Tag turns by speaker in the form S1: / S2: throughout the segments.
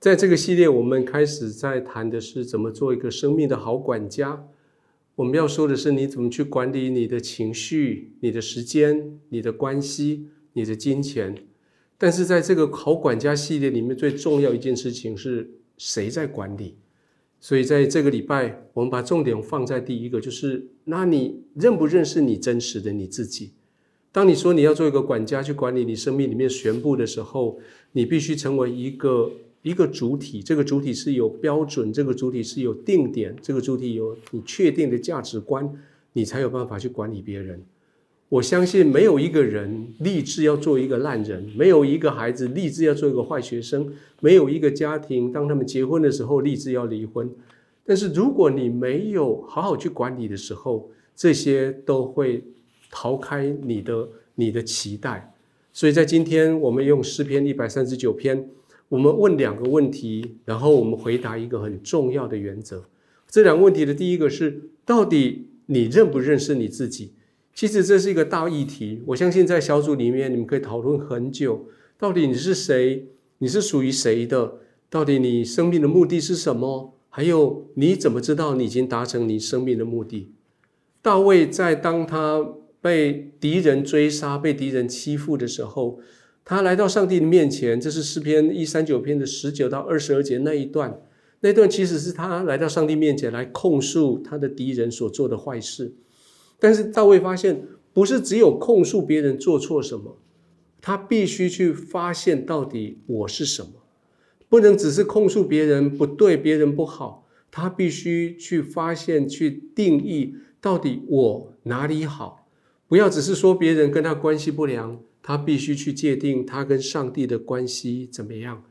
S1: 在这个系列，我们开始在谈的是怎么做一个生命的好管家。我们要说的是，你怎么去管理你的情绪、你的时间、你的关系、你的金钱。但是在这个好管家系列里面，最重要一件事情是谁在管理？所以在这个礼拜，我们把重点放在第一个，就是那你认不认识你真实的你自己？当你说你要做一个管家去管理你生命里面全部的时候，你必须成为一个。一个主体，这个主体是有标准，这个主体是有定点，这个主体有你确定的价值观，你才有办法去管理别人。我相信没有一个人立志要做一个烂人，没有一个孩子立志要做一个坏学生，没有一个家庭当他们结婚的时候立志要离婚。但是如果你没有好好去管理的时候，这些都会逃开你的你的期待。所以在今天，我们用诗篇一百三十九篇。我们问两个问题，然后我们回答一个很重要的原则。这两个问题的第一个是：到底你认不认识你自己？其实这是一个大议题。我相信在小组里面，你们可以讨论很久。到底你是谁？你是属于谁的？到底你生命的目的是什么？还有你怎么知道你已经达成你生命的目的？大卫在当他被敌人追杀、被敌人欺负的时候。他来到上帝的面前，这是诗篇一三九篇的十九到二十二节那一段。那段其实是他来到上帝面前来控诉他的敌人所做的坏事。但是大卫发现，不是只有控诉别人做错什么，他必须去发现到底我是什么，不能只是控诉别人不对，别人不好，他必须去发现、去定义到底我哪里好，不要只是说别人跟他关系不良。他必须去界定他跟上帝的关系怎么样，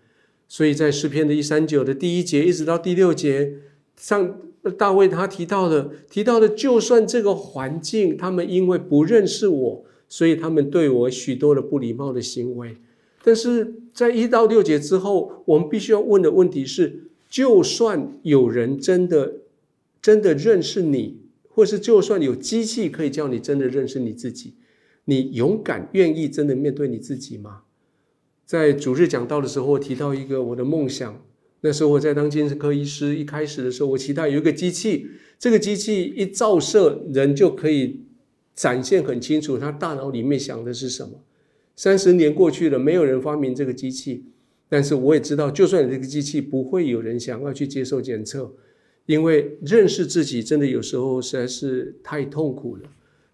S1: 所以在诗篇的一三九的第一节一直到第六节，上大卫他提到的提到的，就算这个环境，他们因为不认识我，所以他们对我许多的不礼貌的行为，但是在一到六节之后，我们必须要问的问题是：就算有人真的真的认识你，或是就算有机器可以叫你真的认识你自己。你勇敢愿意真的面对你自己吗？在主日讲道的时候，我提到一个我的梦想。那时候我在当精神科医师，一开始的时候，我期待有一个机器，这个机器一照射，人就可以展现很清楚他大脑里面想的是什么。三十年过去了，没有人发明这个机器，但是我也知道，就算有这个机器，不会有人想要去接受检测，因为认识自己真的有时候实在是太痛苦了。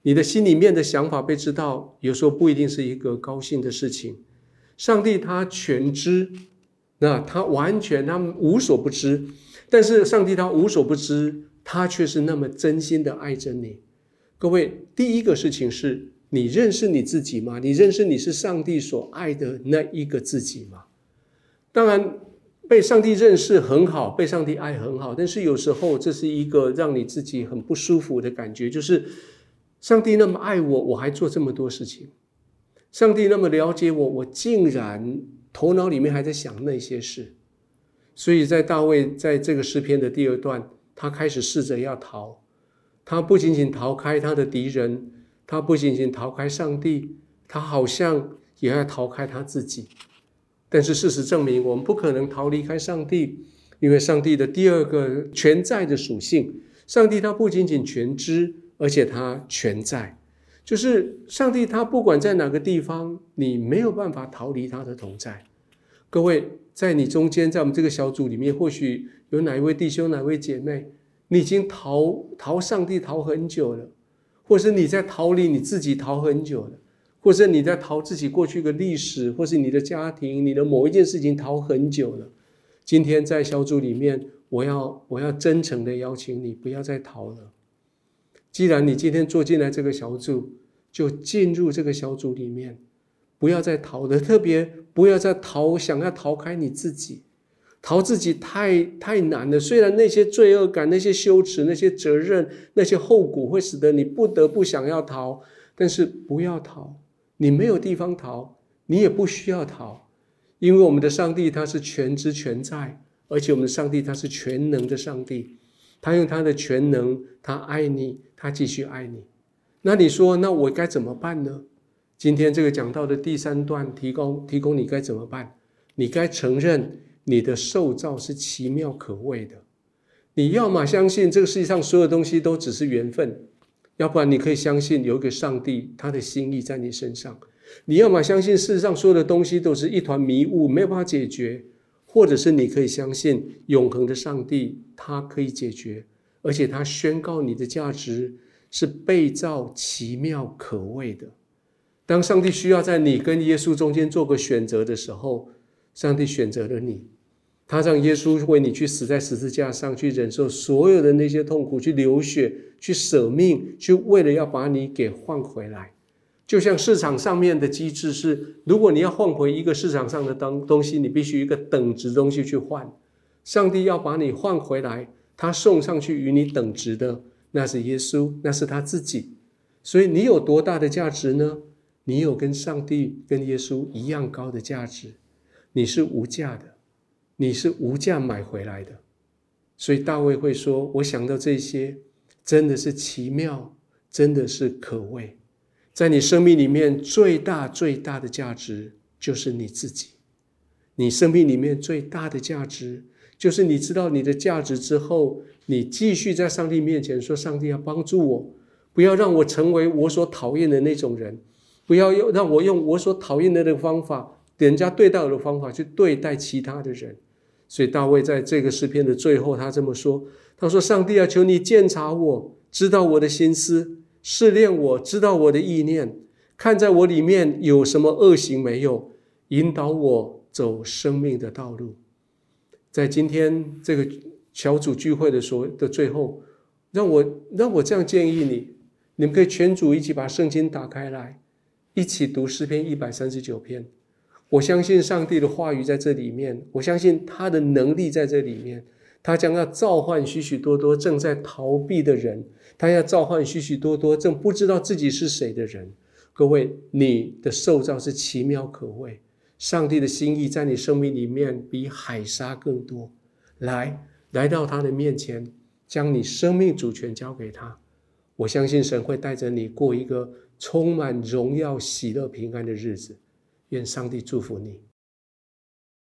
S1: 你的心里面的想法被知道，有时候不一定是一个高兴的事情。上帝他全知，那他完全他无所不知，但是上帝他无所不知，他却是那么真心的爱着你。各位，第一个事情是你认识你自己吗？你认识你是上帝所爱的那一个自己吗？当然，被上帝认识很好，被上帝爱很好，但是有时候这是一个让你自己很不舒服的感觉，就是。上帝那么爱我，我还做这么多事情。上帝那么了解我，我竟然头脑里面还在想那些事。所以在大卫在这个诗篇的第二段，他开始试着要逃。他不仅仅逃开他的敌人，他不仅仅逃开上帝，他好像也要逃开他自己。但是事实证明，我们不可能逃离开上帝，因为上帝的第二个全在的属性，上帝他不仅仅全知。而且他全在，就是上帝，他不管在哪个地方，你没有办法逃离他的同在。各位，在你中间，在我们这个小组里面，或许有哪一位弟兄、哪位姐妹，你已经逃逃上帝逃很久了，或是你在逃离你自己逃很久了，或者你在逃自己过去的历史，或是你的家庭、你的某一件事情逃很久了。今天在小组里面，我要我要真诚的邀请你，不要再逃了。既然你今天坐进来这个小组，就进入这个小组里面，不要再逃的，特别不要再逃，想要逃开你自己，逃自己太太难了。虽然那些罪恶感、那些羞耻、那些责任、那些后果会使得你不得不想要逃，但是不要逃，你没有地方逃，你也不需要逃，因为我们的上帝他是全知全在，而且我们的上帝他是全能的上帝。他用他的全能，他爱你，他继续爱你。那你说，那我该怎么办呢？今天这个讲到的第三段，提供提供你该怎么办？你该承认你的受造是奇妙可畏的。你要么相信这个世界上所有东西都只是缘分，要不然你可以相信有一个上帝，他的心意在你身上。你要么相信世上所有的东西都是一团迷雾，没有办法解决，或者是你可以相信永恒的上帝，他可以解决，而且他宣告你的价值是被造奇妙可畏的。当上帝需要在你跟耶稣中间做个选择的时候，上帝选择了你。他让耶稣为你去死在十字架上，去忍受所有的那些痛苦，去流血，去舍命，去为了要把你给换回来。就像市场上面的机制是，如果你要换回一个市场上的东东西，你必须一个等值东西去换。上帝要把你换回来，他送上去与你等值的，那是耶稣，那是他自己。所以你有多大的价值呢？你有跟上帝、跟耶稣一样高的价值，你是无价的。你是无价买回来的，所以大卫会说：“我想到这些，真的是奇妙，真的是可畏。在你生命里面最大最大的价值就是你自己。你生命里面最大的价值就是你知道你的价值之后，你继续在上帝面前说：上帝要帮助我，不要让我成为我所讨厌的那种人，不要用让我用我所讨厌的那个方法，人家对待我的方法去对待其他的人。”所以大卫在这个诗篇的最后，他这么说：“他说，上帝啊，求你鉴察我，知道我的心思，试炼我，知道我的意念，看在我里面有什么恶行没有，引导我走生命的道路。”在今天这个小组聚会的所的最后，让我让我这样建议你：你们可以全组一起把圣经打开来，一起读诗篇一百三十九篇。我相信上帝的话语在这里面，我相信他的能力在这里面，他将要召唤许许多多正在逃避的人，他要召唤许许多多正不知道自己是谁的人。各位，你的受造是奇妙可畏，上帝的心意在你生命里面比海沙更多。来，来到他的面前，将你生命主权交给他。我相信神会带着你过一个充满荣耀、喜乐、平安的日子。愿上帝祝福你。